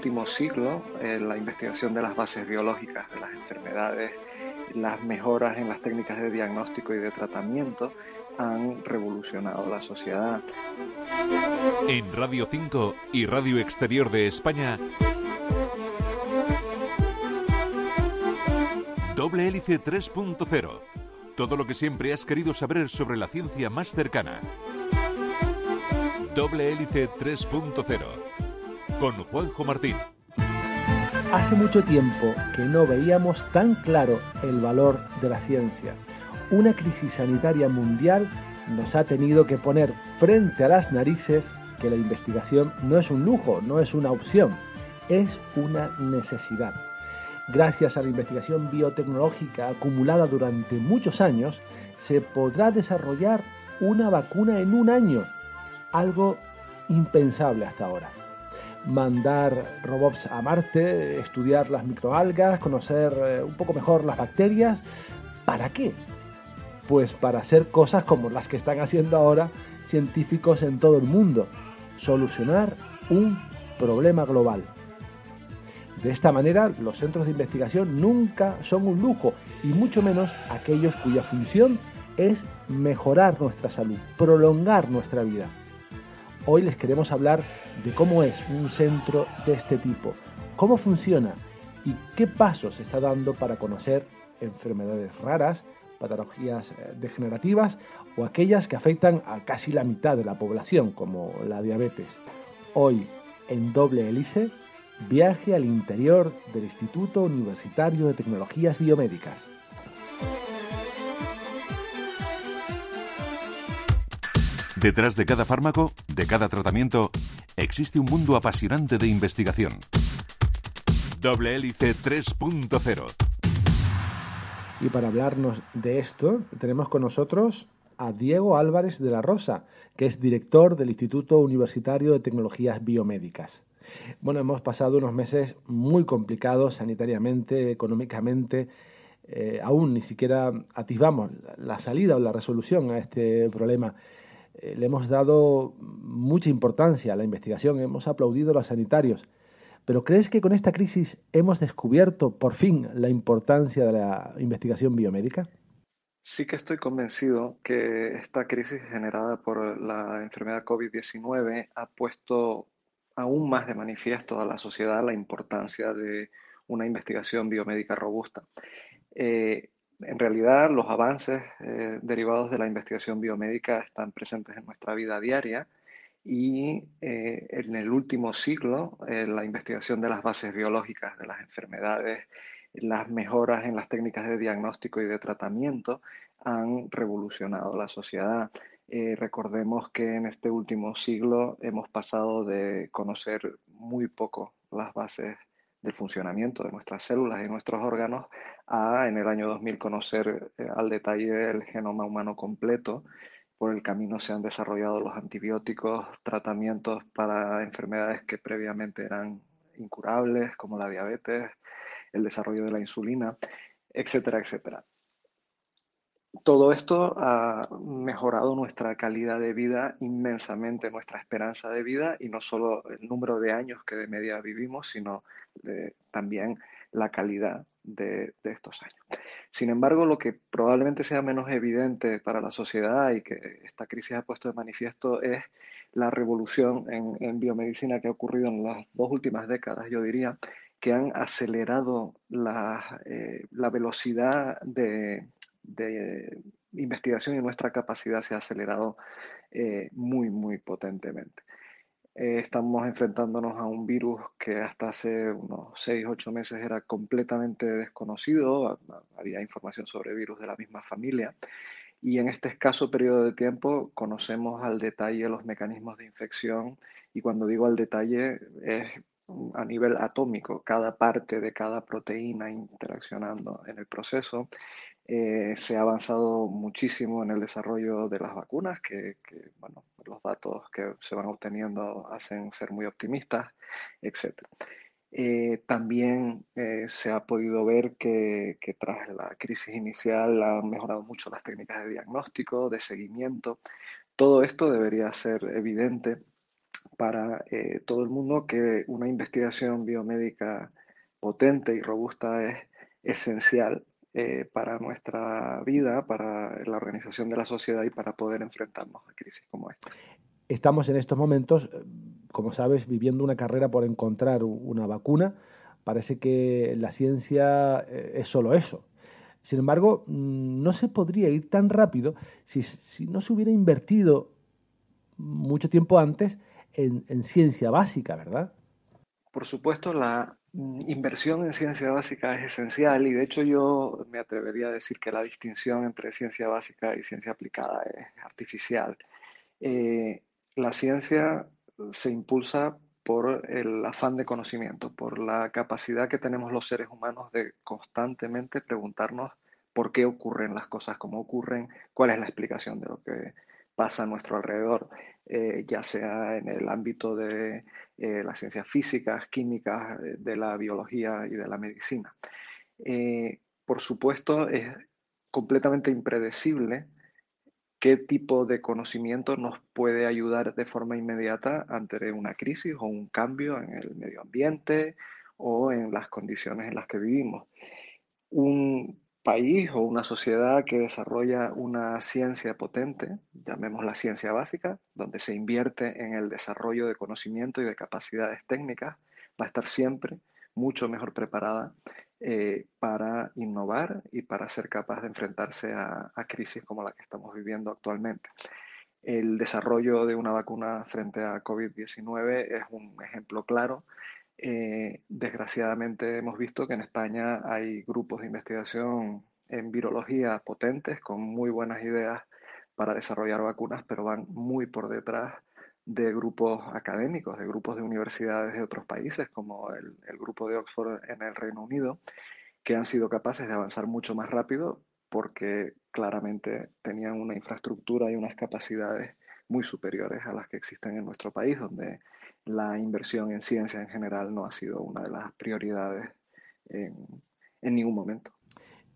Último siglo, eh, la investigación de las bases biológicas de las enfermedades, las mejoras en las técnicas de diagnóstico y de tratamiento han revolucionado la sociedad. En Radio 5 y Radio Exterior de España, Doble Hélice 3.0. Todo lo que siempre has querido saber sobre la ciencia más cercana. Doble Hélice 3.0. Con Juanjo Martín. Hace mucho tiempo que no veíamos tan claro el valor de la ciencia. Una crisis sanitaria mundial nos ha tenido que poner frente a las narices que la investigación no es un lujo, no es una opción, es una necesidad. Gracias a la investigación biotecnológica acumulada durante muchos años, se podrá desarrollar una vacuna en un año, algo impensable hasta ahora. Mandar robots a Marte, estudiar las microalgas, conocer eh, un poco mejor las bacterias, ¿para qué? Pues para hacer cosas como las que están haciendo ahora científicos en todo el mundo, solucionar un problema global. De esta manera, los centros de investigación nunca son un lujo, y mucho menos aquellos cuya función es mejorar nuestra salud, prolongar nuestra vida. Hoy les queremos hablar de cómo es un centro de este tipo, cómo funciona y qué pasos se está dando para conocer enfermedades raras, patologías eh, degenerativas o aquellas que afectan a casi la mitad de la población, como la diabetes. Hoy, en doble hélice, viaje al interior del Instituto Universitario de Tecnologías Biomédicas. Detrás de cada fármaco, de cada tratamiento, existe un mundo apasionante de investigación. Doble Hélice 3.0. Y para hablarnos de esto, tenemos con nosotros a Diego Álvarez de la Rosa, que es director del Instituto Universitario de Tecnologías Biomédicas. Bueno, hemos pasado unos meses muy complicados sanitariamente, económicamente. Eh, aún ni siquiera atisbamos la salida o la resolución a este problema. Eh, le hemos dado mucha importancia a la investigación, hemos aplaudido a los sanitarios. Pero ¿crees que con esta crisis hemos descubierto por fin la importancia de la investigación biomédica? Sí que estoy convencido que esta crisis generada por la enfermedad COVID-19 ha puesto aún más de manifiesto a la sociedad la importancia de una investigación biomédica robusta. Eh, en realidad, los avances eh, derivados de la investigación biomédica están presentes en nuestra vida diaria y eh, en el último siglo, la investigación de las bases biológicas de las enfermedades, las mejoras en las técnicas de diagnóstico y de tratamiento han revolucionado la sociedad. Eh, recordemos que en este último siglo hemos pasado de conocer muy poco las bases del funcionamiento de nuestras células y nuestros órganos a en el año 2000 conocer eh, al detalle el genoma humano completo. Por el camino se han desarrollado los antibióticos, tratamientos para enfermedades que previamente eran incurables, como la diabetes, el desarrollo de la insulina, etcétera, etcétera todo esto ha mejorado nuestra calidad de vida inmensamente, nuestra esperanza de vida y no solo el número de años que de media vivimos, sino también la calidad de, estos años. Sin embargo, lo que probablemente sea menos evidente para la sociedad y que esta crisis ha puesto de manifiesto es la revolución en, biomedicina que ha ocurrido en las dos últimas décadas, yo diría, que han acelerado la eh, velocidad de, de investigación y nuestra capacidad se ha acelerado eh, muy, muy potentemente. Eh, estamos enfrentándonos a un virus que hasta hace unos 6, 8 meses era completamente desconocido, había información sobre virus de la misma familia y en este escaso periodo de tiempo conocemos al detalle los mecanismos de infección y cuando digo al detalle es a nivel atómico, cada parte de cada proteína interaccionando en el proceso. Eh, se ha avanzado muchísimo en el desarrollo de las vacunas, que, bueno, los datos que se van obteniendo hacen ser muy optimistas, etc. Eh, también eh, se ha podido ver que, que, tras la crisis inicial han mejorado mucho las técnicas de diagnóstico, de seguimiento. Todo esto debería ser evidente para todo el mundo que una investigación biomédica potente y robusta es esencial eh, para nuestra vida, para la organización de la sociedad y para poder enfrentarnos a crisis como esta. Estamos en estos momentos, eh, como sabes, viviendo una carrera por encontrar una vacuna. Parece que la ciencia es solo eso. Sin embargo, mm, no se podría ir tan rápido si, si no se hubiera invertido mucho tiempo antes en, ciencia básica, ¿verdad? Por supuesto, la inversión en ciencia básica es esencial y de hecho yo me atrevería a decir que la distinción entre ciencia básica y ciencia aplicada es artificial. Eh, la ciencia se impulsa por el afán de conocimiento, por la capacidad que tenemos los seres humanos de constantemente preguntarnos por qué ocurren las cosas como ocurren, cuál es la explicación de lo que pasa a nuestro alrededor, eh, ya sea en el ámbito de eh, las ciencias físicas, químicas, eh, de la biología y de la medicina. por supuesto, es completamente impredecible qué tipo de conocimiento nos puede ayudar de forma inmediata ante una crisis o un cambio en el medio ambiente o en las condiciones en las que vivimos. Un país o una sociedad que desarrolla una ciencia potente, llamémosla ciencia básica, donde se invierte en el desarrollo de conocimiento y de capacidades técnicas, va a estar siempre mucho mejor preparada eh, para innovar y para ser capaz de enfrentarse a, crisis como la que estamos viviendo actualmente. El desarrollo de una vacuna frente a COVID-19 es un ejemplo claro eh, desgraciadamente hemos visto que en España hay grupos de investigación en virología potentes con muy buenas ideas para desarrollar vacunas, pero van muy por detrás de grupos académicos, de grupos de universidades de otros países, como el, el grupo de Oxford en el Reino Unido, que han sido capaces de avanzar mucho más rápido porque claramente tenían una infraestructura y unas capacidades muy superiores a las que existen en nuestro país, donde la inversión en ciencia en general no ha sido una de las prioridades en, ningún momento.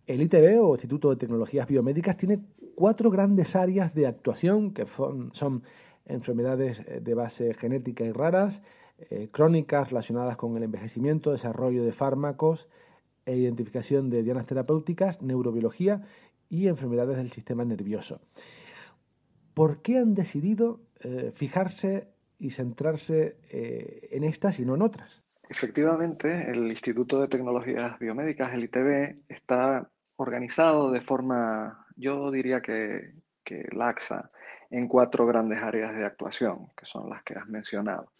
El ITB o Instituto de Tecnologías Biomédicas tiene cuatro grandes áreas de actuación que son, enfermedades eh, de base genética y raras, eh, crónicas relacionadas con el envejecimiento, desarrollo de fármacos e identificación de dianas terapéuticas, neurobiología y enfermedades del sistema nervioso. ¿Por qué han decidido eh, fijarse y centrarse eh, en estas y no en otras. Efectivamente, el Instituto de Tecnologías Biomédicas, el ITB, está organizado de forma, yo diría que, laxa, en cuatro grandes áreas de actuación, que son las que has mencionado.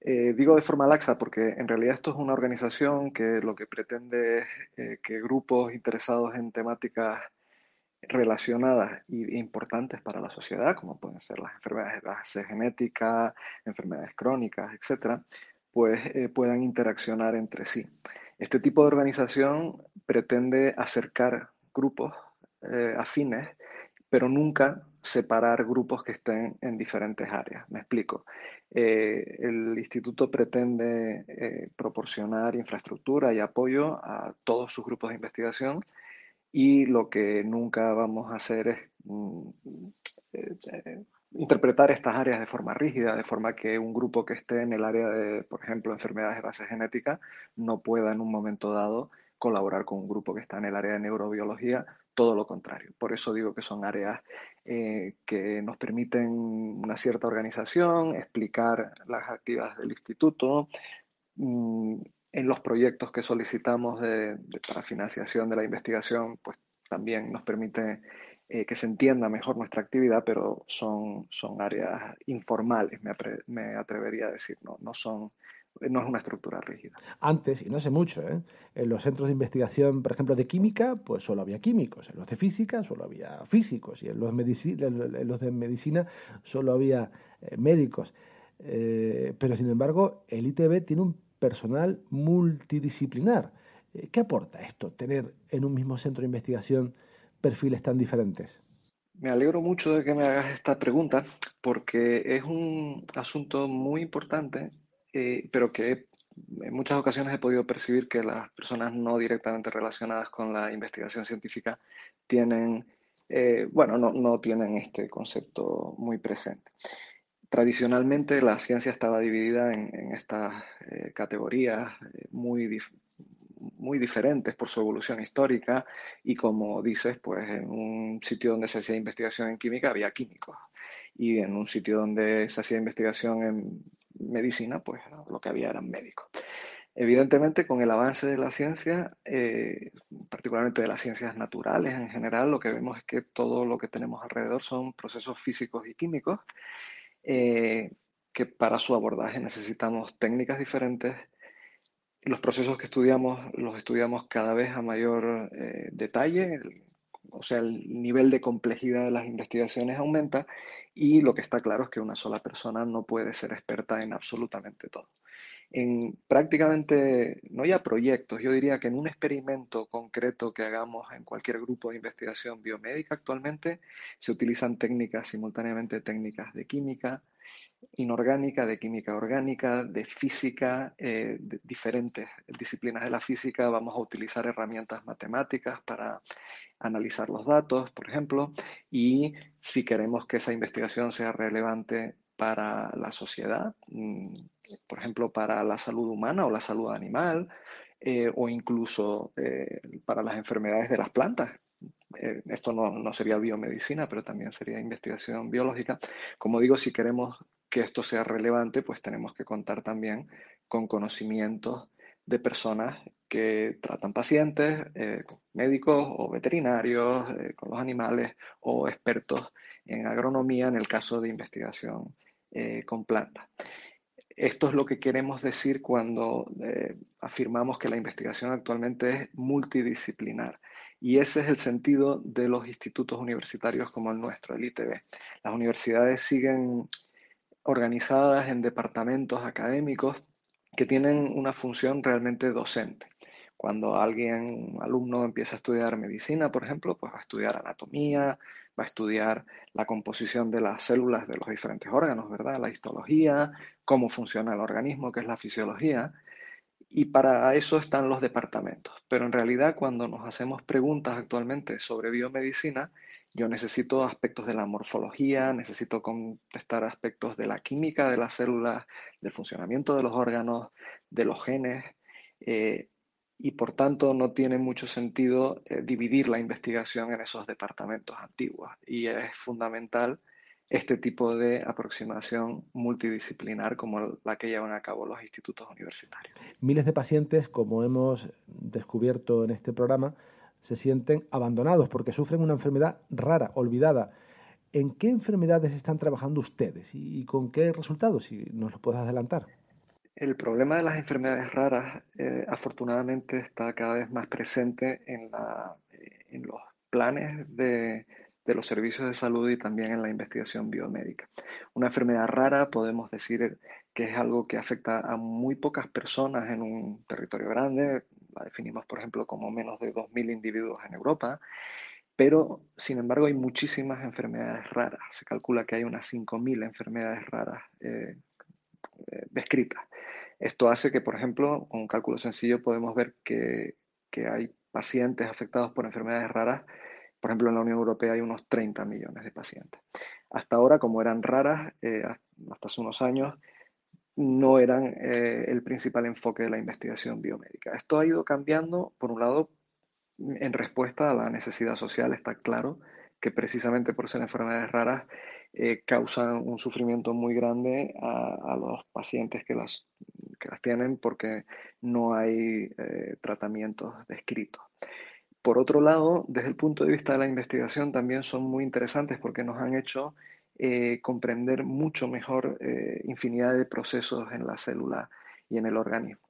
Eh, digo de forma laxa porque en realidad esto es una organización que lo que pretende es eh, que grupos interesados en temáticas relacionadas e importantes para la sociedad, como pueden ser las enfermedades de base genética, enfermedades crónicas, etcétera, pues eh, puedan interaccionar entre sí. Este tipo de organización pretende acercar grupos eh, afines, pero nunca separar grupos que estén en diferentes áreas. Me explico. Eh, el instituto pretende proporcionar infraestructura y apoyo a todos sus grupos de investigación y lo que nunca vamos a hacer es mm, eh, eh, interpretar estas áreas de forma rígida, de forma que un grupo que esté en el área de, por ejemplo, enfermedades de base genética, no pueda en un momento dado colaborar con un grupo que está en el área de neurobiología, todo lo contrario. Por eso digo que son áreas eh, que nos permiten una cierta organización, explicar las actividades del instituto, mm, en los proyectos que solicitamos de, para financiación de la investigación, pues también nos permite eh, que se entienda mejor nuestra actividad, pero son, son áreas informales, me, me atrevería a decir, no, no son no es una estructura rígida. Antes, y no sé mucho, ¿eh? en los centros de investigación, por ejemplo, de química, pues solo había químicos, en los de física solo había físicos, y en los, los de medicina solo había eh, médicos. Eh, pero, sin embargo, el ITB tiene un personal multidisciplinar. ¿Qué aporta esto, tener en un mismo centro de investigación perfiles tan diferentes? Me alegro mucho de que me hagas esta pregunta porque es un asunto muy importante eh, pero que en muchas ocasiones he podido percibir que las personas no directamente relacionadas con la investigación científica tienen, eh, bueno, no, no, tienen este concepto muy presente. Tradicionalmente la ciencia estaba dividida en, estas eh, categorías muy, muy diferentes por su evolución histórica y como dices, pues en un sitio donde se hacía investigación en química había químicos y en un sitio donde se hacía investigación en medicina, pues lo que había eran médicos. Evidentemente, con el avance de la ciencia, eh, particularmente de las ciencias naturales en general, lo que vemos es que todo lo que tenemos alrededor son procesos físicos y químicos, eh, que para su abordaje necesitamos técnicas diferentes. Los procesos que estudiamos los estudiamos cada vez a mayor eh, detalle, o sea, el nivel de complejidad de las investigaciones aumenta y lo que está claro es que una sola persona no puede ser experta en absolutamente todo. En prácticamente, no ya proyectos, yo diría que en un experimento concreto que hagamos en cualquier grupo de investigación biomédica actualmente, se utilizan técnicas simultáneamente, técnicas de química, inorgánica, de química orgánica, de física, eh, de diferentes disciplinas de la física. Vamos a utilizar herramientas matemáticas para analizar los datos, por ejemplo, y si queremos que esa investigación sea relevante para la sociedad, mm, por ejemplo, para la salud humana o la salud animal, eh, o incluso eh, para las enfermedades de las plantas, esto no, no, sería biomedicina, pero también sería investigación biológica. Como digo, si queremos que esto sea relevante, pues tenemos que contar también con conocimientos de personas que tratan pacientes, eh, médicos o veterinarios, eh, con los animales o expertos en agronomía en el caso de investigación eh, con plantas. Esto es lo que queremos decir cuando afirmamos que la investigación actualmente es multidisciplinar. Y ese es el sentido de los institutos universitarios como el nuestro, el ITB. Las universidades siguen organizadas en departamentos académicos que tienen una función realmente docente. Cuando alguien, un alumno empieza a estudiar medicina, por ejemplo, pues va a estudiar anatomía, va a estudiar la composición de las células de los diferentes órganos, ¿verdad? La histología, cómo funciona el organismo, que es la fisiología. Y para eso están los departamentos. Pero en realidad cuando nos hacemos preguntas actualmente sobre biomedicina, yo necesito aspectos de la morfología, necesito contestar aspectos de la química de las células, del funcionamiento de los órganos, de los genes, eh, y por tanto no tiene mucho sentido eh, dividir la investigación en esos departamentos antiguos. Y es fundamental este tipo de aproximación multidisciplinar como la que llevan a cabo los institutos universitarios. Miles de pacientes, como hemos descubierto en este programa, se sienten abandonados porque sufren una enfermedad rara, olvidada. ¿En qué enfermedades están trabajando ustedes y, con qué resultados, si nos lo puedes adelantar? El problema de las enfermedades raras, eh, afortunadamente, está cada vez más presente en, la, eh, en los planes de, de, los servicios de salud y también en la investigación biomédica. Una enfermedad rara podemos decir que es algo que afecta a muy pocas personas en un territorio grande, la definimos, por ejemplo, como menos de 2.000 individuos en Europa, pero sin embargo hay muchísimas enfermedades raras. Se calcula que hay unas 5.000 enfermedades raras eh, descritas. Esto hace que, por ejemplo, con un cálculo sencillo podemos ver que, que hay pacientes afectados por enfermedades raras. Por ejemplo, en la Unión Europea hay unos 30 millones de pacientes. Hasta ahora, como eran raras, eh, hasta hace unos años, no eran eh, el principal enfoque de la investigación biomédica. Esto ha ido cambiando, por un lado, en respuesta a la necesidad social, está claro que precisamente por ser enfermedades raras eh, causan un sufrimiento muy grande a, los pacientes que las, que las, tienen porque no hay eh, tratamientos descritos. Por otro lado, desde el punto de vista de la investigación también son muy interesantes porque nos han hecho eh, comprender mucho mejor eh, infinidad de procesos en la célula y en el organismo.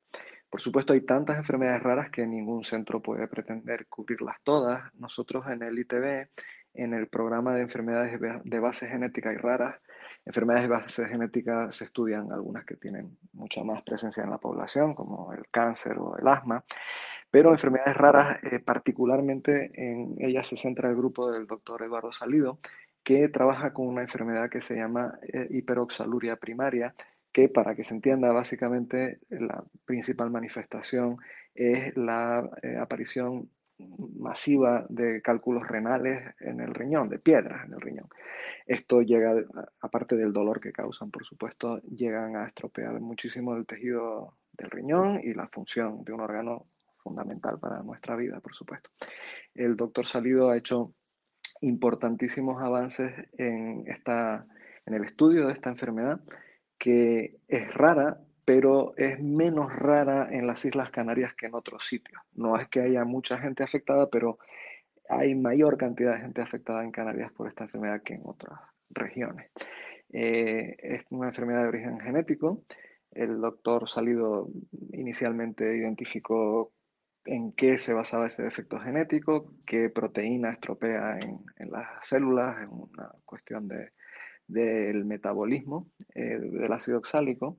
Por supuesto, hay tantas enfermedades raras que ningún centro puede pretender cubrirlas todas. Nosotros en el ITB, en el programa de enfermedades de base genética y raras, enfermedades de base genética se estudian algunas que tienen mucha más presencia en la población, como el cáncer o el asma, pero enfermedades raras, eh, particularmente en ellas se centra el grupo del doctor Eduardo Salido, que trabaja con una enfermedad que se llama eh, hiperoxaluria primaria, que para que se entienda básicamente la principal manifestación es la eh, aparición masiva de cálculos renales en el riñón, de piedras en el riñón. Esto llega, aparte del dolor que causan, por supuesto, llegan a estropear muchísimo el tejido del riñón y la función de un órgano fundamental para nuestra vida, por supuesto. El doctor Salido ha hecho importantísimos avances en, esta, en el estudio de esta enfermedad que es rara, pero es menos rara en las Islas Canarias que en otros sitios. No es que haya mucha gente afectada, pero hay mayor cantidad de gente afectada en Canarias por esta enfermedad que en otras regiones. Eh, es una enfermedad de origen genético. El doctor Salido inicialmente identificó en qué se basaba ese defecto genético, qué proteína estropea en, las células, en una cuestión de, del metabolismo eh, del ácido oxálico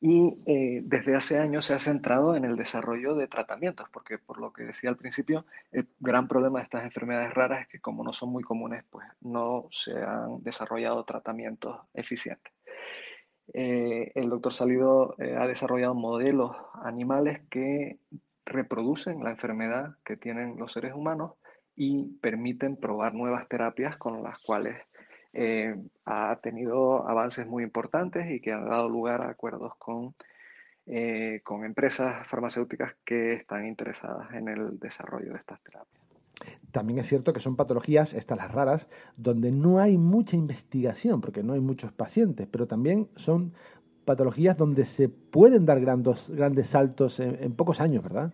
y eh, desde hace años se ha centrado en el desarrollo de tratamientos, porque por lo que decía al principio, el gran problema de estas enfermedades raras es que como no son muy comunes, pues no se han desarrollado tratamientos eficientes. Eh, el doctor Salido ha desarrollado modelos animales que reproducen la enfermedad que tienen los seres humanos y permiten probar nuevas terapias con las cuales eh, ha tenido avances muy importantes y que han dado lugar a acuerdos con, eh, con empresas farmacéuticas que están interesadas en el desarrollo de estas terapias. También es cierto que son patologías, estas las raras, donde no hay mucha investigación, porque no hay muchos pacientes, pero también son patologías donde se pueden dar grandes, grandes saltos en pocos años, ¿verdad?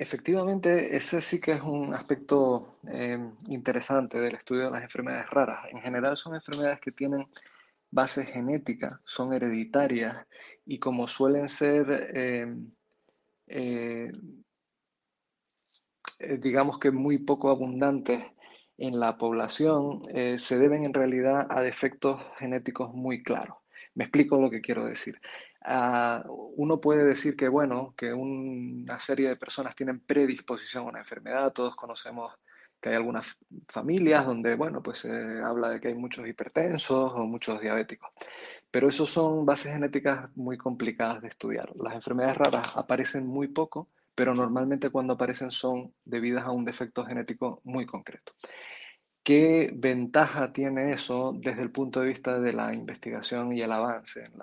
Efectivamente, ese sí que es un aspecto em, interesante del estudio de las enfermedades raras. En general son enfermedades que tienen base genética, son hereditarias y como suelen ser, eh, eh, digamos que muy poco abundantes en la población, eh, se deben en realidad a defectos genéticos muy claros. Me explico lo que quiero decir. Ah, uno puede decir que, bueno, que una serie de personas tienen predisposición a una enfermedad. Todos conocemos que hay algunas familias donde, bueno, pues se habla de que hay muchos hipertensos o muchos diabéticos. Pero eso son bases genéticas muy complicadas de estudiar. Las enfermedades raras aparecen muy poco, pero normalmente cuando aparecen son debidas a un defecto genético muy concreto. ¿Qué ventaja tiene eso desde el punto de vista de la investigación y el avance en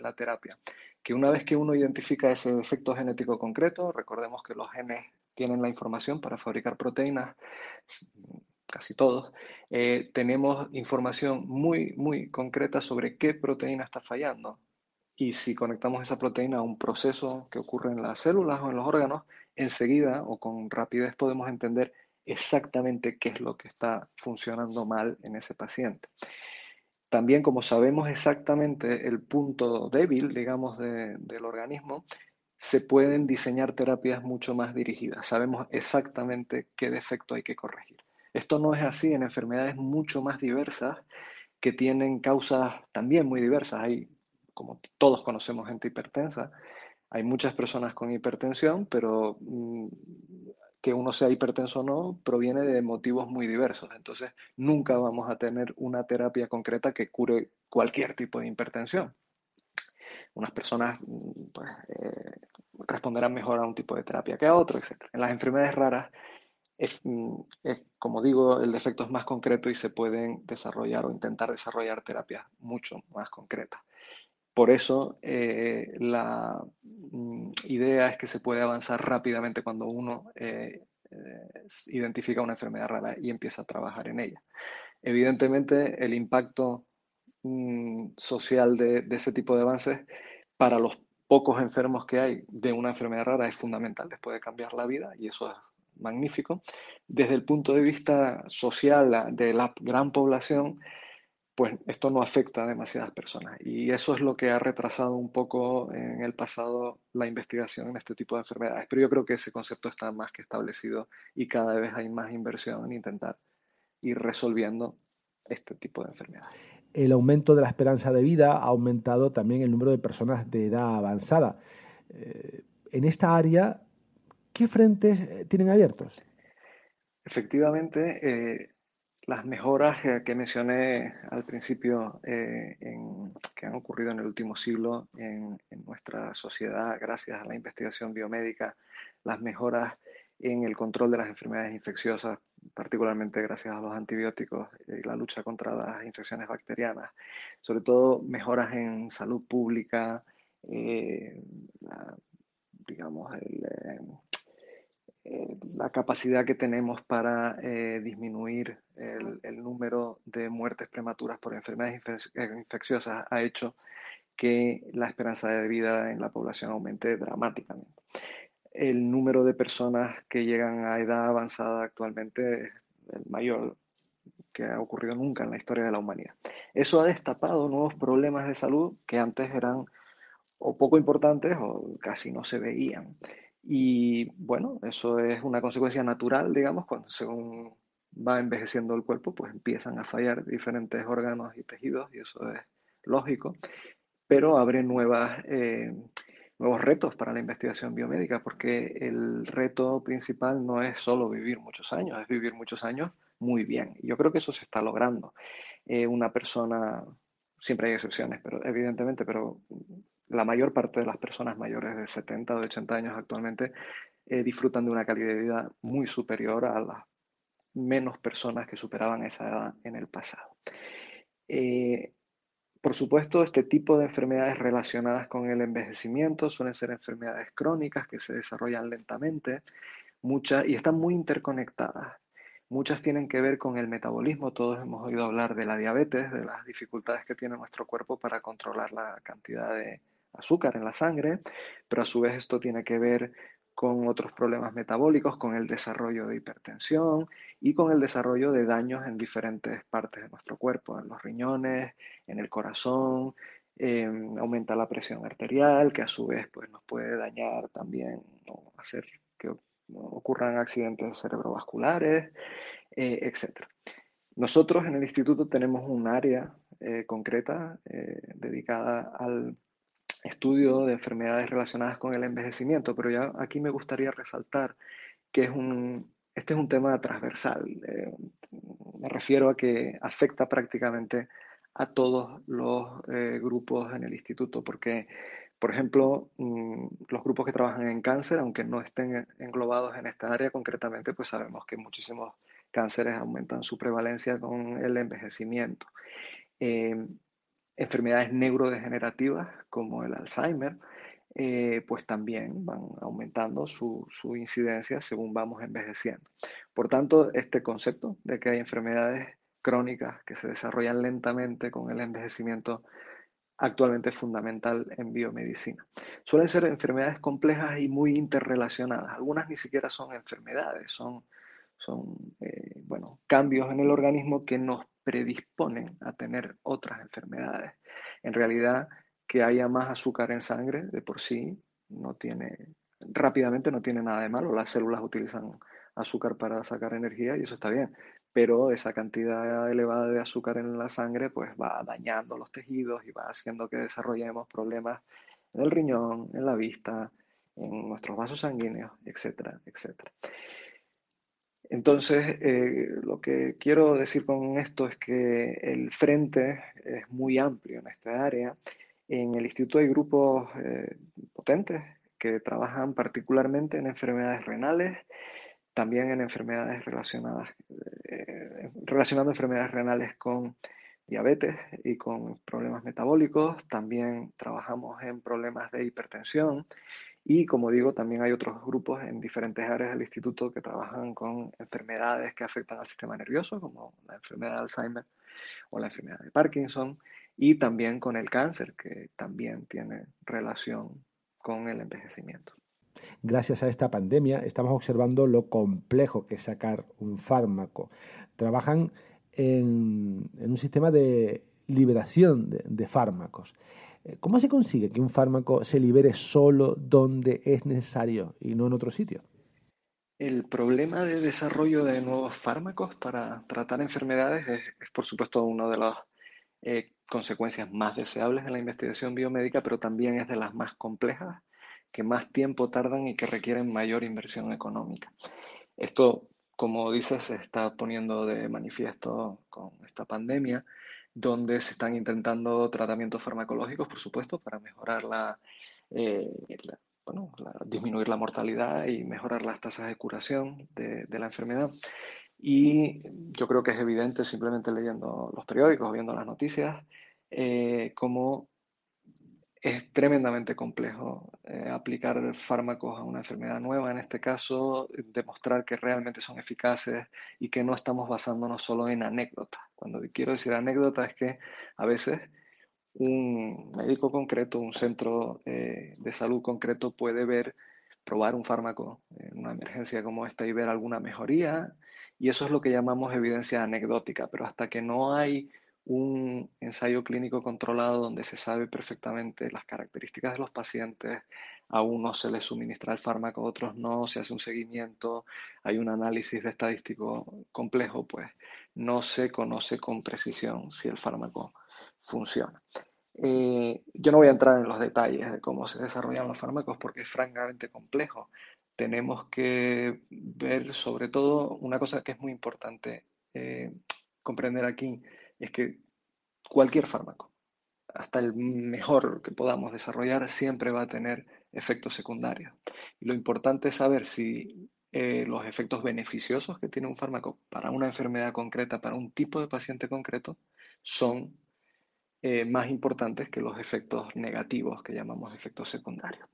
la, terapia? Que una vez que uno identifica ese defecto genético concreto, recordemos que los genes tienen la información para fabricar proteínas, casi todos, eh, tenemos información muy, muy concreta sobre qué proteína está fallando. Y si conectamos esa proteína a un proceso que ocurre en las células o en los órganos, enseguida o con rapidez podemos entender exactamente qué es lo que está funcionando mal en ese paciente. También como sabemos exactamente el punto débil, digamos, del organismo, se pueden diseñar terapias mucho más dirigidas. Sabemos exactamente qué defecto hay que corregir. Esto no es así en enfermedades mucho más diversas que tienen causas también muy diversas. Hay, como todos conocemos, gente hipertensa. Hay muchas personas con hipertensión, pero mm, que uno sea hipertenso o no proviene de motivos muy diversos. Entonces, nunca vamos a tener una terapia concreta que cure cualquier tipo de hipertensión. Unas personas mm, pues, eh, responderán mejor a un tipo de terapia que a otro, etc. En las enfermedades raras, mm, es, como digo, el defecto es más concreto y se pueden desarrollar o intentar desarrollar terapias mucho más concretas. Por eso eh, la mm, idea es que se puede avanzar rápidamente cuando uno eh, eh, identifica una enfermedad rara y empieza a trabajar en ella. Evidentemente, el impacto mm, social de, ese tipo de avances para los pocos enfermos que hay de una enfermedad rara es fundamental, les puede cambiar la vida y eso es magnífico. Desde el punto de vista social de la gran población, pues esto no afecta a demasiadas personas. Y eso es lo que ha retrasado un poco en el pasado la investigación en este tipo de enfermedades. Pero yo creo que ese concepto está más que establecido y cada vez hay más inversión en intentar ir resolviendo este tipo de enfermedades. El aumento de la esperanza de vida ha aumentado también el número de personas de edad avanzada. Eh, en esta área, ¿qué frentes eh, tienen abiertos? Efectivamente, eh, las mejoras que, mencioné al principio que han ocurrido en el último siglo en, nuestra sociedad gracias a la investigación biomédica, las mejoras en el control de las enfermedades infecciosas, particularmente gracias a los antibióticos y la lucha contra las infecciones bacterianas, sobre todo mejoras en salud pública, eh, digamos, eh, eh, la capacidad que tenemos para disminuir el, número de muertes prematuras por enfermedades infecciosas ha hecho que la esperanza de vida en la población aumente dramáticamente el número de personas que llegan a edad avanzada actualmente es el mayor que ha ocurrido nunca en la historia de la humanidad. Eso ha destapado nuevos problemas de salud que antes eran o poco importantes o casi no se veían. Y bueno, eso es una consecuencia natural, digamos, cuando según va envejeciendo el cuerpo, pues empiezan a fallar diferentes órganos y tejidos y eso es lógico, pero abre nuevas... Eh, nuevos retos para la investigación biomédica, porque el reto principal no es solo vivir muchos años, es vivir muchos años muy bien. Yo creo que eso se está logrando. Eh, una persona, siempre hay excepciones, pero evidentemente, pero la mayor parte de las personas mayores de 70 o de 80 años actualmente eh, disfrutan de una calidad de vida muy superior a las menos personas que superaban esa edad en el pasado. Eh, por supuesto, este tipo de enfermedades relacionadas con el envejecimiento suelen ser enfermedades crónicas que se desarrollan lentamente muchas, y están muy interconectadas. Muchas tienen que ver con el metabolismo. Todos hemos oído hablar de la diabetes, de las dificultades que tiene nuestro cuerpo para controlar la cantidad de azúcar en la sangre, pero a su vez esto tiene que ver con otros problemas metabólicos, con el desarrollo de hipertensión y con el desarrollo de daños en diferentes partes de nuestro cuerpo, en los riñones, en el corazón, em, aumenta la presión arterial, que a su vez pues, nos puede dañar también o hacer que ocurran accidentes cerebrovasculares, eh, etc. Nosotros en el instituto tenemos un área eh, concreta eh, dedicada al estudio de enfermedades relacionadas con el envejecimiento, pero ya aquí me gustaría resaltar que es un, este es un tema transversal. Eh, me refiero a que afecta prácticamente a todos los eh, grupos en el instituto, porque, por ejemplo, mm, los grupos que trabajan en cáncer, aunque no estén englobados en esta área concretamente, pues sabemos que muchísimos cánceres aumentan su prevalencia con el envejecimiento. Eh, enfermedades neurodegenerativas como el Alzheimer, eh, pues también van aumentando su, incidencia según vamos envejeciendo. Por tanto, este concepto de que hay enfermedades crónicas que se desarrollan lentamente con el envejecimiento actualmente es fundamental en biomedicina. Suelen ser enfermedades complejas y muy interrelacionadas. Algunas ni siquiera son enfermedades, son, son eh, bueno, cambios en el organismo que nos predisponen a tener otras enfermedades. En realidad, que haya más azúcar en sangre de por sí rápidamente no tiene nada de malo. Las células utilizan azúcar para sacar energía y eso está bien, pero esa cantidad elevada de azúcar en la sangre pues va dañando los tejidos y va haciendo que desarrollemos problemas en el riñón, en la vista, en nuestros vasos sanguíneos, etcétera, etcétera. Entonces, eh, lo que quiero decir con esto es que el frente es muy amplio en esta área. En el instituto hay grupos eh, potentes que trabajan particularmente en enfermedades renales, también en enfermedades relacionadas, eh, relacionando enfermedades renales con diabetes y con problemas metabólicos. También trabajamos en problemas de hipertensión y como digo, también hay otros grupos en diferentes áreas del instituto que trabajan con enfermedades que afectan al sistema nervioso, como la enfermedad de Alzheimer o la enfermedad de Parkinson, y también con el cáncer, que también tiene relación con el envejecimiento. Gracias a esta pandemia estamos observando lo complejo que es sacar un fármaco. Trabajan en, un sistema de liberación de, fármacos. Eh, ¿Cómo se consigue que un fármaco se libere solo donde es necesario y no en otro sitio? El problema de desarrollo de nuevos fármacos para tratar enfermedades es, por supuesto, una de las eh, consecuencias más deseables de la investigación biomédica, pero también es de las más complejas, que más tiempo tardan y que requieren mayor inversión económica. Esto, como dices, se está poniendo de manifiesto con esta pandemia, donde se están intentando tratamientos farmacológicos, por supuesto, para mejorar la, eh, bueno, disminuir la mortalidad y mejorar las tasas de curación de, la enfermedad. Y yo creo que es evidente, simplemente leyendo los periódicos, viendo las noticias, eh, cómo es tremendamente complejo eh, aplicar fármacos a una enfermedad nueva, en este caso, demostrar que realmente son eficaces y que no estamos basándonos solo en anécdotas. Cuando quiero decir anécdota es que a veces un médico concreto, un centro eh, de salud concreto puede ver, probar un fármaco en una emergencia como esta y ver alguna mejoría, y eso es lo que llamamos evidencia anecdótica, pero hasta que no hay un ensayo clínico controlado donde se sabe perfectamente las características de los pacientes, a unos se les suministra el fármaco, a otros no, se hace un seguimiento, hay un análisis de estadístico complejo, pues no se conoce con precisión si el fármaco funciona. Eh, yo no voy a entrar en los detalles de cómo se desarrollan los fármacos porque es francamente complejo. Tenemos que ver sobre todo una cosa que es muy importante eh, comprender aquí, es que cualquier fármaco, hasta el mejor que podamos desarrollar, siempre va a tener efectos secundarios. Y lo importante es saber si eh, los efectos beneficiosos que tiene un fármaco para una enfermedad concreta, para un tipo de paciente concreto, son eh, más importantes que los efectos negativos que llamamos efectos secundarios.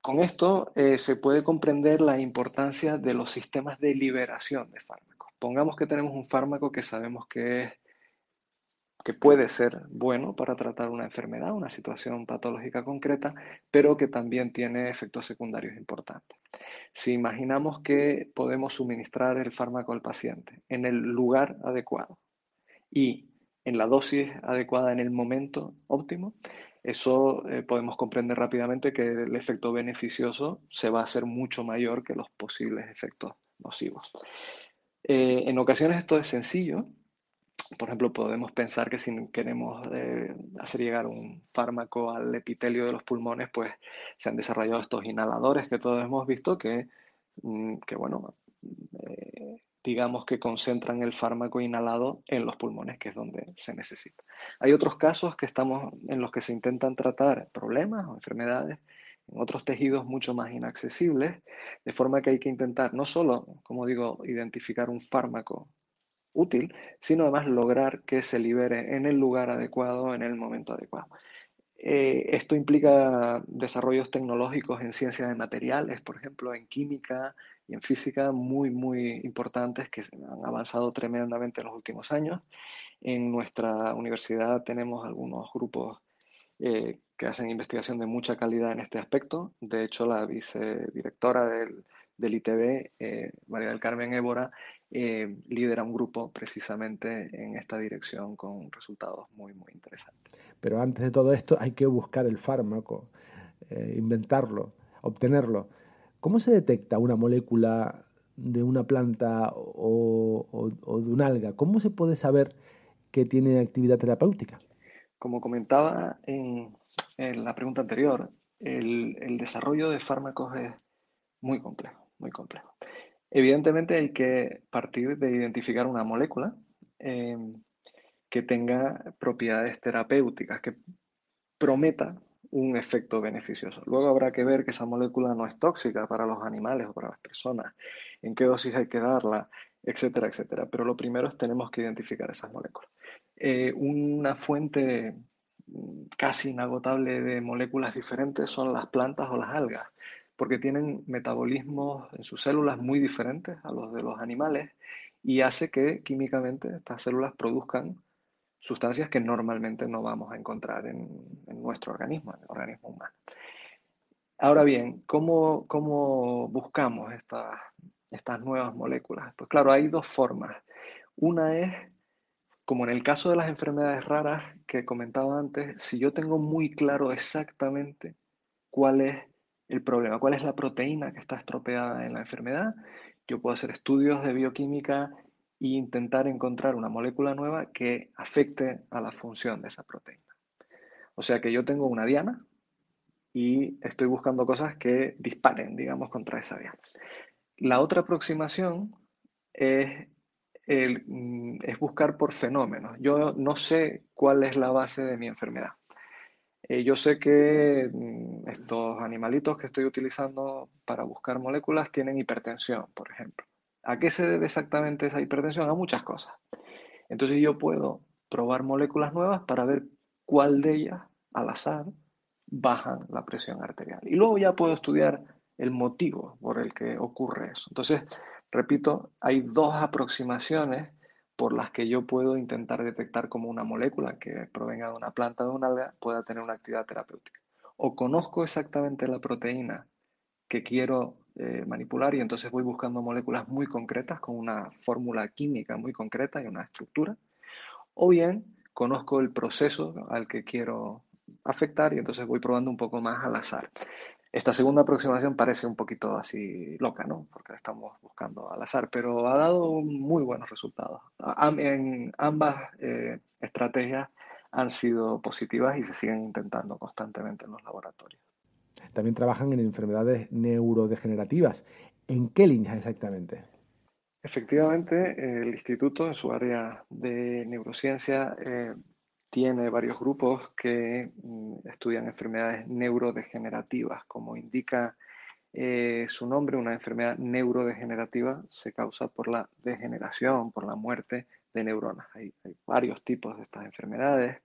Con esto eh, se puede comprender la importancia de los sistemas de liberación de fármacos. Pongamos que tenemos un fármaco que sabemos que, que puede ser bueno para tratar una enfermedad, una situación patológica concreta, pero que también tiene efectos secundarios importantes. Si imaginamos que podemos suministrar el fármaco al paciente en el lugar adecuado y en la dosis adecuada en el momento óptimo, eso eh, podemos comprender rápidamente que el efecto beneficioso se va a hacer mucho mayor que los posibles efectos nocivos. Eh, en ocasiones esto es sencillo. Por ejemplo, podemos pensar que si queremos eh, hacer llegar un fármaco al epitelio de los pulmones, pues se han desarrollado estos inhaladores que todos hemos visto que, mm, bueno, digamos que concentran el fármaco inhalado en los pulmones, que es donde se necesita. Hay otros casos que estamos, en los que se intentan tratar problemas o enfermedades en otros tejidos mucho más inaccesibles, de forma que hay que intentar no solo, como digo, identificar un fármaco útil, sino además lograr que se libere en el lugar adecuado, en el momento adecuado. Eh, esto implica desarrollos tecnológicos en ciencia de materiales, por ejemplo, en química, y en física muy, muy importantes que han avanzado tremendamente en los últimos años. En nuestra universidad tenemos algunos grupos eh, que hacen investigación de mucha calidad en este aspecto. De hecho, la vicedirectora del, del ITB, eh, María del Carmen Évora, eh, lidera un grupo precisamente en esta dirección con resultados muy, muy interesantes. Pero antes de todo esto hay que buscar el fármaco, inventarlo, obtenerlo. ¿Cómo se detecta una molécula de una planta o, de un alga? ¿Cómo se puede saber que tiene actividad terapéutica? Como comentaba en, la pregunta anterior, el, desarrollo de fármacos es muy complejo, muy complejo. Evidentemente hay que partir de identificar una molécula em, que tenga propiedades terapéuticas, que prometa un efecto beneficioso. Luego habrá que ver que esa molécula no es tóxica para los animales o para las personas, en qué dosis hay que darla, etcétera, etcétera. Pero lo primero es tenemos que identificar esas moléculas. Eh, una fuente casi inagotable de moléculas diferentes son las plantas o las algas, porque tienen metabolismos en sus células muy diferentes a los de los animales y hace que químicamente estas células produzcan sustancias que normalmente no vamos a encontrar en, nuestro organismo, en el organismo humano. Ahora bien, ¿cómo, cómo buscamos estas, estas nuevas moléculas? Pues claro, hay dos formas. Una es como en el caso de las enfermedades raras que comentaba antes, si yo tengo muy claro exactamente cuál es el problema, cuál es la proteína que está estropeada en la enfermedad, yo puedo hacer estudios de bioquímica e intentar encontrar una molécula nueva que afecte a la función de esa proteína. O sea que yo tengo una diana y estoy buscando cosas que disparen, digamos, contra esa diana. La otra aproximación es, mm, es buscar por fenómenos. Yo no sé cuál es la base de mi enfermedad. Eh, yo sé que mm, estos animalitos que estoy utilizando para buscar moléculas tienen hipertensión, por ejemplo. ¿A qué se debe exactamente esa hipertensión? A muchas cosas. Entonces yo puedo probar moléculas nuevas para ver cuál de ellas, al azar, bajan la presión arterial. Y luego ya puedo estudiar el motivo por el que ocurre eso. Entonces, repito, hay dos aproximaciones por las que yo puedo intentar detectar como una molécula que provenga de una planta o de una alga pueda tener una actividad terapéutica. O conozco exactamente la proteína que quiero eh, manipular y entonces voy buscando moléculas muy concretas con una fórmula química muy concreta y una estructura. O bien conozco el proceso al que quiero afectar y entonces voy probando un poco más al azar. Esta segunda aproximación parece un poquito así loca, ¿no? Porque estamos buscando al azar, pero ha dado muy buenos resultados. En ambas eh, estrategias han sido positivas y se siguen intentando constantemente en los laboratorios. También trabajan en enfermedades neurodegenerativas. ¿En qué líneas exactamente? Efectivamente, el instituto en su área de neurociencia eh, tiene varios grupos que mm, estudian enfermedades neurodegenerativas. Como indica eh, su nombre, una enfermedad neurodegenerativa se causa por la degeneración, por la muerte de neuronas. Hay, varios tipos de estas enfermedades.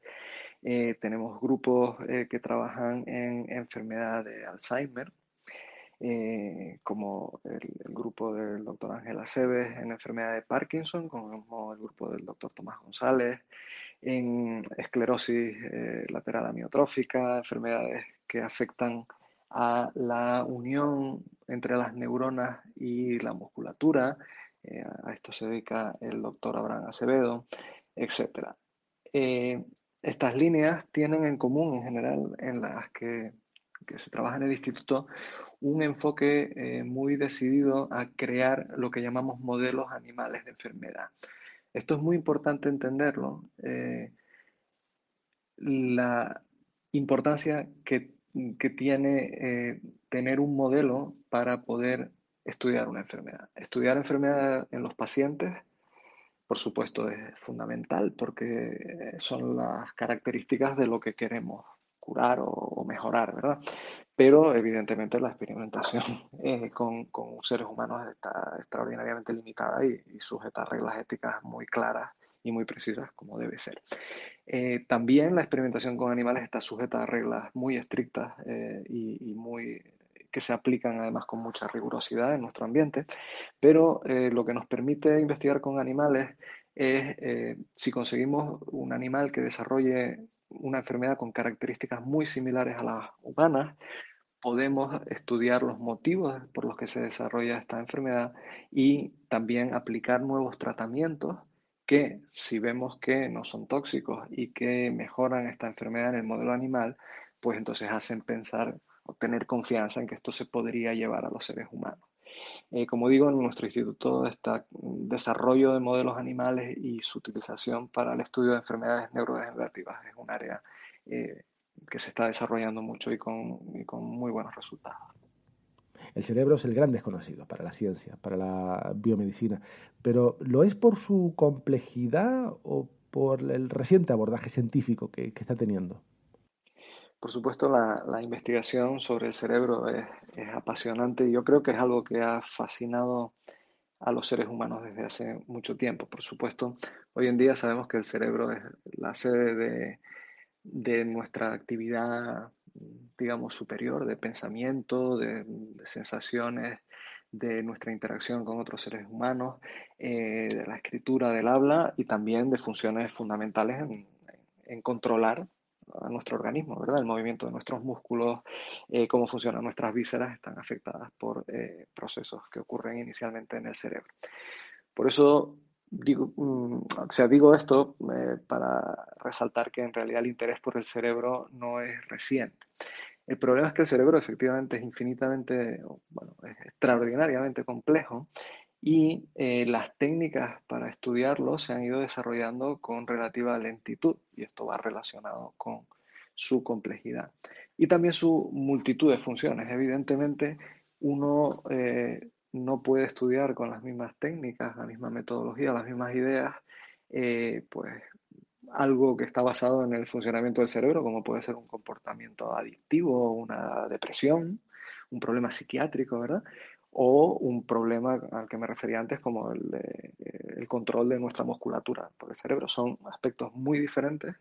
Eh, tenemos grupos eh, que trabajan en enfermedad de Alzheimer, como el, el, grupo del doctor Ángel Aceves en enfermedad de Parkinson, como el grupo del doctor Tomás González, en esclerosis eh, lateral amiotrófica, enfermedades que afectan a la unión entre las neuronas y la musculatura. Eh, a esto se dedica el doctor Abraham Acevedo, etc. Eh, estas líneas tienen en común en general en las que, que se trabaja en el instituto un enfoque muy decidido a crear lo que llamamos modelos animales de enfermedad. Esto es muy importante entenderlo. Eh, la importancia que, tiene eh, tener un modelo para poder estudiar una enfermedad. Estudiar enfermedad en los pacientes, por supuesto, es fundamental porque son las características de lo que queremos curar o, mejorar, ¿verdad? Pero evidentemente la experimentación eh, con, seres humanos está extraordinariamente limitada y, sujeta a reglas éticas muy claras y muy precisas como debe ser. Eh, también la experimentación con animales está sujeta a reglas muy estrictas eh, y, muy que se aplican además con mucha rigurosidad en nuestro ambiente, pero lo que nos permite investigar con animales es si conseguimos un animal que desarrolle una enfermedad con características muy similares a las humanas, podemos estudiar los motivos por los que se desarrolla esta enfermedad y también aplicar nuevos tratamientos que si vemos que no son tóxicos y que mejoran esta enfermedad en el modelo animal, pues entonces hacen pensar o tener confianza en que esto se podría llevar a los seres humanos. Eh, como digo, en nuestro instituto está desarrollo de modelos animales y su utilización para el estudio de enfermedades neurodegenerativas. Es un área eh, que se está desarrollando mucho y con, muy buenos resultados. El cerebro es el gran desconocido para la ciencia, para la biomedicina, pero ¿lo es por su complejidad o por el reciente abordaje científico que está teniendo? Por supuesto, la, investigación sobre el cerebro es, apasionante y yo creo que es algo que ha fascinado a los seres humanos desde hace mucho tiempo. Por supuesto, hoy en día sabemos que el cerebro es la sede de, nuestra actividad, digamos, superior, de pensamiento, de, sensaciones, de nuestra interacción con otros seres humanos, eh, de la escritura, del habla y también de funciones fundamentales en controlar a nuestro organismo, ¿verdad? El movimiento de nuestros músculos, eh, cómo funcionan nuestras vísceras, están afectadas por eh, procesos que ocurren inicialmente en el cerebro. Por eso digo, mm, o sea, digo esto eh, para resaltar que en realidad el interés por el cerebro no es reciente. El problema es que el cerebro efectivamente es infinitamente, bueno, es extraordinariamente complejo y eh, las técnicas para estudiarlo se han ido desarrollando con relativa lentitud y esto va relacionado con su complejidad y también su multitud de funciones. Evidentemente, uno eh, no puede estudiar con las mismas técnicas, la misma metodología, las mismas ideas, eh, pues algo que está basado en el funcionamiento del cerebro, como puede ser un comportamiento adictivo, una depresión, un problema psiquiátrico, ¿verdad? O un problema al que me refería antes como el, el control de nuestra musculatura por el cerebro. Son aspectos muy diferentes,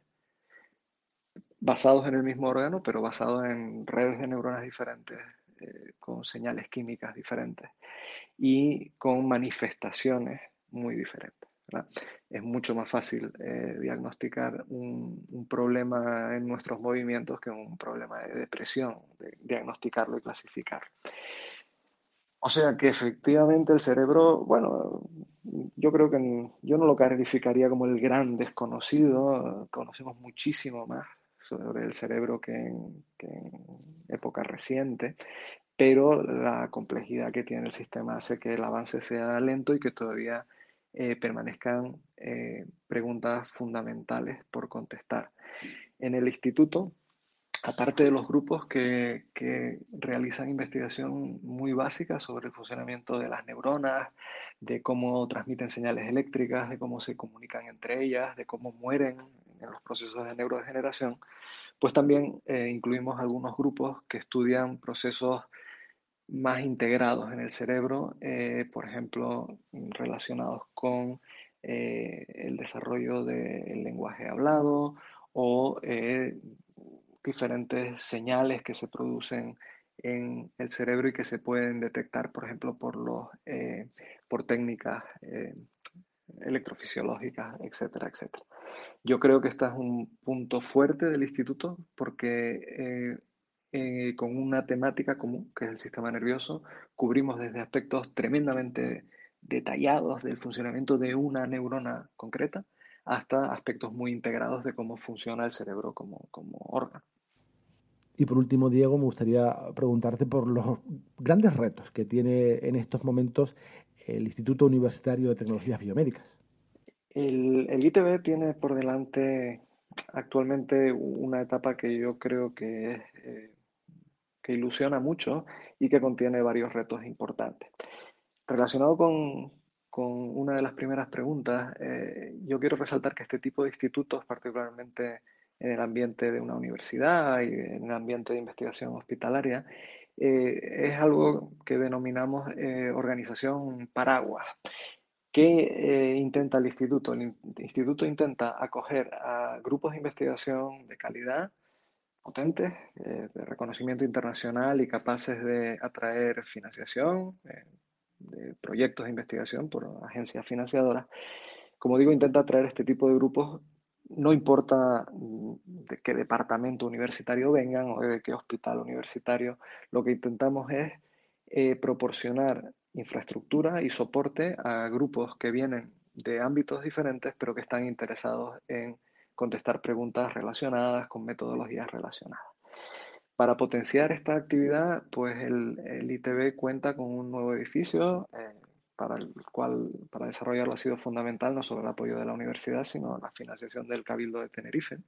basados en el mismo órgano, pero basados en redes de neuronas diferentes eh, con señales químicas diferentes y con manifestaciones muy diferentes. Es mucho más fácil eh, diagnosticar un, problema en nuestros movimientos que un problema de depresión, diagnosticarlo y clasificarlo. O sea que efectivamente el cerebro, bueno, yo creo que yo no lo calificaría como el gran desconocido, conocemos muchísimo más sobre el cerebro que en, época reciente, pero la complejidad que tiene el sistema hace que el avance sea lento y que todavía eh, permanezcan eh, preguntas fundamentales por contestar. En el instituto, aparte de los grupos que, realizan investigación muy básica sobre el funcionamiento de las neuronas, de cómo transmiten señales eléctricas, de cómo se comunican entre ellas, de cómo mueren en los procesos de neurodegeneración, pues también eh, incluimos algunos grupos que estudian procesos más integrados en el cerebro, eh, por ejemplo, relacionados con eh, el desarrollo del lenguaje hablado o diferentes señales que se producen en el cerebro y que se pueden detectar, por ejemplo, por, los, por técnicas electrofisiológicas, etcétera, etcétera. Yo creo que este es un punto fuerte del instituto porque eh, eh, con una temática común, que es el sistema nervioso, cubrimos desde aspectos tremendamente detallados del funcionamiento de una neurona concreta hasta aspectos muy integrados de cómo funciona el cerebro como, como órgano. Y por último, Diego, me gustaría preguntarte por los grandes retos que tiene en estos momentos el Instituto Universitario de Tecnologías Biomédicas. El, ITB tiene por delante actualmente una etapa que yo creo que, eh, que ilusiona mucho y que contiene varios retos importantes. Relacionado con, una de las primeras preguntas, eh, yo quiero resaltar que este tipo de institutos, particularmente en el ambiente de una universidad y en el ambiente de investigación hospitalaria, eh, es algo que denominamos organización paraguas. ¿Qué eh, intenta el instituto? El instituto intenta acoger a grupos de investigación de calidad, potentes, eh, de reconocimiento internacional y capaces de atraer financiación eh, de proyectos de investigación por agencias financiadoras. Como digo, intenta atraer este tipo de grupos, no importa mm, de qué departamento universitario vengan o de qué hospital universitario, lo que intentamos es proporcionar infraestructura y soporte a grupos que vienen de ámbitos diferentes, pero que están interesados en contestar preguntas relacionadas con metodologías relacionadas. Para potenciar esta actividad, pues el, el ITB cuenta con un nuevo edificio eh, para el cual para desarrollarlo ha sido fundamental no solo el apoyo de la universidad, sino la financiación del Cabildo de Tenerife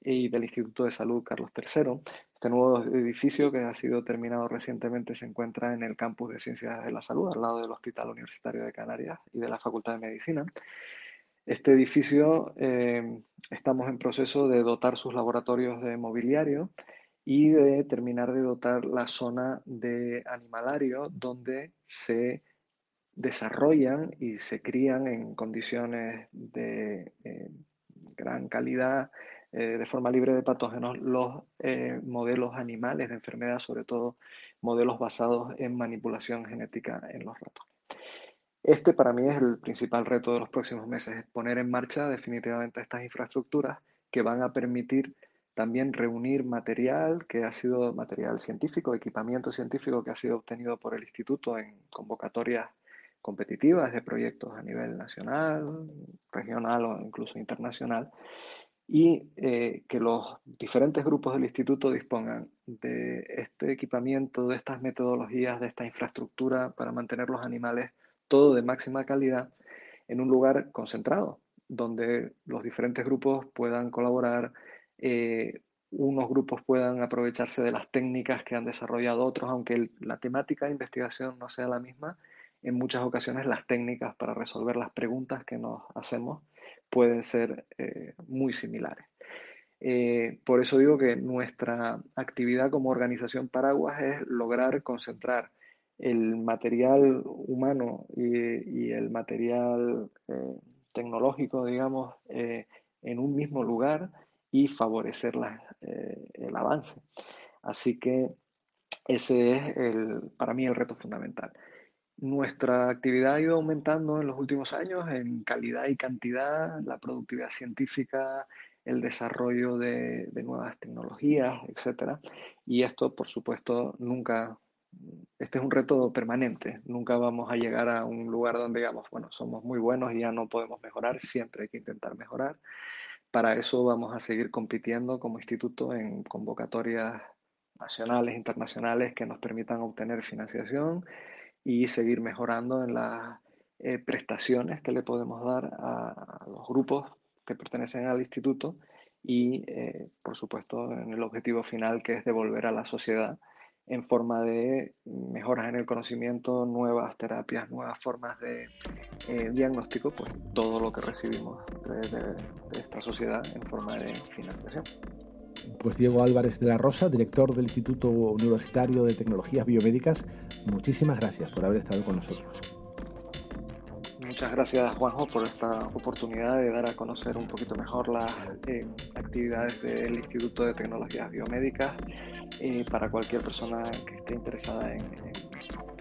y del Instituto de Salud Carlos III. Este nuevo edificio que ha sido terminado recientemente se encuentra en el campus de Ciencias de la Salud, al lado del Hospital Universitario de Canarias y de la Facultad de Medicina. Este edificio eh, estamos en proceso de dotar sus laboratorios de mobiliario y de terminar de dotar la zona de animalario donde se desarrollan y se crían en condiciones de eh, gran calidad eh, de forma libre de patógenos los eh, modelos animales de enfermedad, sobre todo modelos basados en manipulación genética en los ratones. Este para mí es el principal reto de los próximos meses, poner en marcha definitivamente estas infraestructuras que van a permitir también reunir material que ha sido material científico, equipamiento científico que ha sido obtenido por el instituto en convocatorias competitivas de proyectos a nivel nacional, regional o incluso internacional, y eh, que los diferentes grupos del instituto dispongan de este equipamiento, de estas metodologías, de esta infraestructura para mantener los animales todo de máxima calidad en un lugar concentrado, donde los diferentes grupos puedan colaborar, eh, unos grupos puedan aprovecharse de las técnicas que han desarrollado otros, aunque la temática de investigación no sea la misma, en muchas ocasiones las técnicas para resolver las preguntas que nos hacemos pueden ser eh, muy similares. Eh, por eso digo que nuestra actividad como organización Paraguas es lograr concentrar el material humano y, el material eh, tecnológico, digamos, en un mismo lugar y favorecer el avance. Así que ese es el, para mí el reto fundamental. Nuestra actividad ha ido aumentando en los últimos años en calidad y cantidad, la productividad científica, el desarrollo de, nuevas tecnologías, etc. Y esto, por supuesto, nunca, este es un reto permanente, nunca vamos a llegar a un lugar donde digamos, bueno, somos muy buenos y ya no podemos mejorar, siempre hay que intentar mejorar. Para eso vamos a seguir compitiendo como instituto en convocatorias nacionales, internacionales que nos permitan obtener financiación y seguir mejorando en las eh, prestaciones que le podemos dar a, los grupos que pertenecen al instituto y, eh, por supuesto, en el objetivo final que es devolver a la sociedad en forma de mejoras en el conocimiento, nuevas terapias, nuevas formas de eh, diagnóstico, pues todo lo que recibimos de esta sociedad en forma de financiación pues Diego Álvarez de la Rosa, director del Instituto Universitario de Tecnologías Biomédicas, muchísimas gracias por haber estado con nosotros. Muchas gracias Juanjo por esta oportunidad de dar a conocer un poquito mejor las eh, actividades del Instituto de Tecnologías Biomédicas eh, para cualquier persona que esté interesada en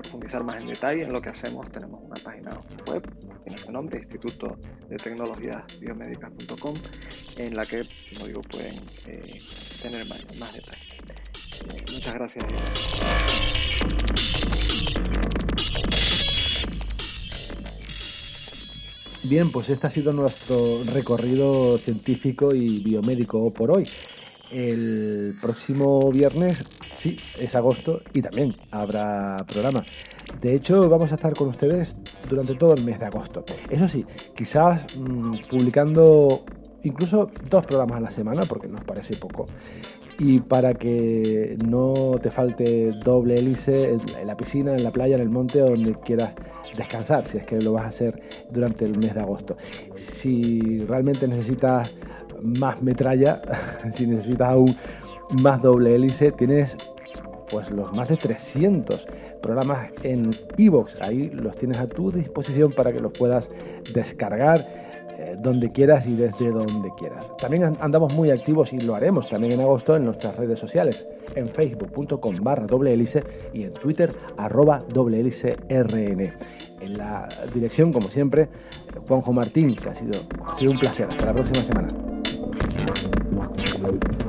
profundizar más en detalle en lo que hacemos, tenemos una página web, tiene su nombre, Instituto de Tecnologías Biomédicas.com, en la que, como digo, pueden eh, tener más, más detalles. Eh, muchas gracias. Bien, pues este ha sido nuestro recorrido científico y biomédico por hoy. El próximo viernes, sí, es agosto y también habrá programa. De hecho, vamos a estar con ustedes durante todo el mes de agosto. Eso sí, quizás mm, publicando incluso dos programas a la semana, porque nos parece poco. Y para que no te falte doble hélice en la piscina, en la playa, en el monte, donde quieras descansar, si es que lo vas a hacer durante el mes de agosto. Si realmente necesitas más metralla, si necesitas aún más doble hélice, tienes pues los más de 300 programas en iVoox. Ahí los tienes a tu disposición para que los puedas descargar eh, donde quieras y desde donde quieras. También andamos muy activos y lo haremos también en agosto en nuestras redes sociales, en facebook.com barra doble hélice y en twitter arroba doble hélice rn. En la dirección, como siempre, Juanjo Martín, que ha sido, ha sido un placer. Hasta la próxima semana. Thank you.